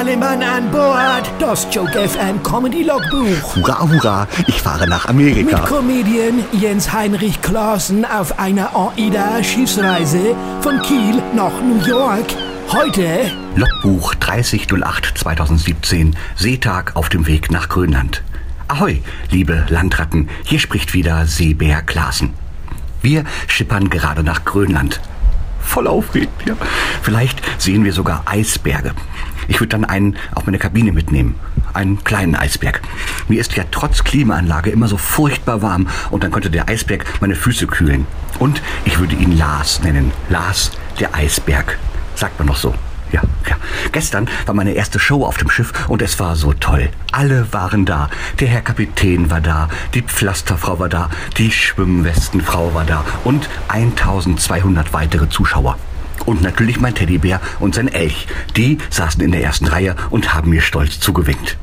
alle Mann an Bord. Das Joke FM Comedy Logbuch. Hurra, hurra, ich fahre nach Amerika. Mit Comedian Jens Heinrich Klaassen auf einer AIDA-Schiffsreise von Kiel nach New York. Heute Logbuch 3008 2017, Seetag auf dem Weg nach Grönland. Ahoi, liebe Landratten, hier spricht wieder Seebär Klaassen. Wir schippern gerade nach Grönland. Voll aufregend, ja. Vielleicht sehen wir sogar Eisberge. Ich würde dann einen auf meine Kabine mitnehmen. Einen kleinen Eisberg. Mir ist ja trotz Klimaanlage immer so furchtbar warm und dann könnte der Eisberg meine Füße kühlen. Und ich würde ihn Lars nennen. Lars, der Eisberg. Sagt man noch so. Ja, ja. Gestern war meine erste Show auf dem Schiff und es war so toll. Alle waren da. Der Herr Kapitän war da, die Pflasterfrau war da, die Schwimmwestenfrau war da und 1200 weitere Zuschauer. Und natürlich mein Teddybär und sein Elch. Die saßen in der ersten Reihe und haben mir stolz zugewinkt.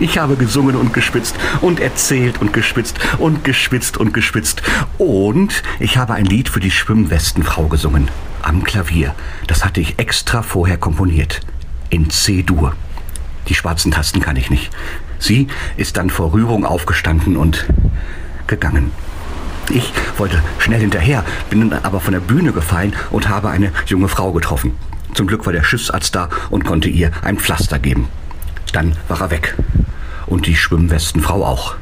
Ich habe gesungen und geschwitzt und erzählt und geschwitzt und geschwitzt und geschwitzt. Und ich habe ein Lied für die Schwimmwestenfrau gesungen. Am Klavier. Das hatte ich extra vorher komponiert. In C-Dur. Die schwarzen Tasten kann ich nicht. Sie ist dann vor Rührung aufgestanden und gegangen. Ich wollte schnell hinterher, bin dann aber von der Bühne gefallen und habe eine junge Frau getroffen. Zum Glück war der Schiffsarzt da und konnte ihr ein Pflaster geben. Dann war er weg. Und die Schwimmwestenfrau auch.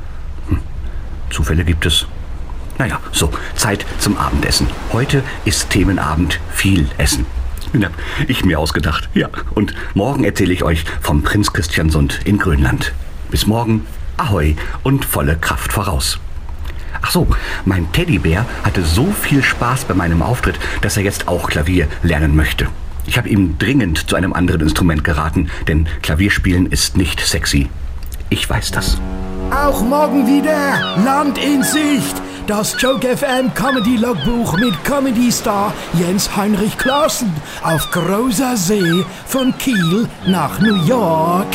Hm. Zufälle gibt es. Naja, so, Zeit zum Abendessen. Heute ist Themenabend viel Essen. Ja, ich mir ausgedacht, ja. Und morgen erzähle ich euch vom Prinz Christiansund in Grönland. Bis morgen, ahoi und volle Kraft voraus. Ach so, mein Teddybär hatte so viel Spaß bei meinem Auftritt, dass er jetzt auch Klavier lernen möchte. Ich habe ihm dringend zu einem anderen Instrument geraten, denn Klavierspielen ist nicht sexy. Ich weiß das. Auch morgen wieder Land in Sicht. Das Joke FM Comedy Logbuch mit Comedy Star Jens Heinrich Klaassen auf großer See von Kiel nach New York.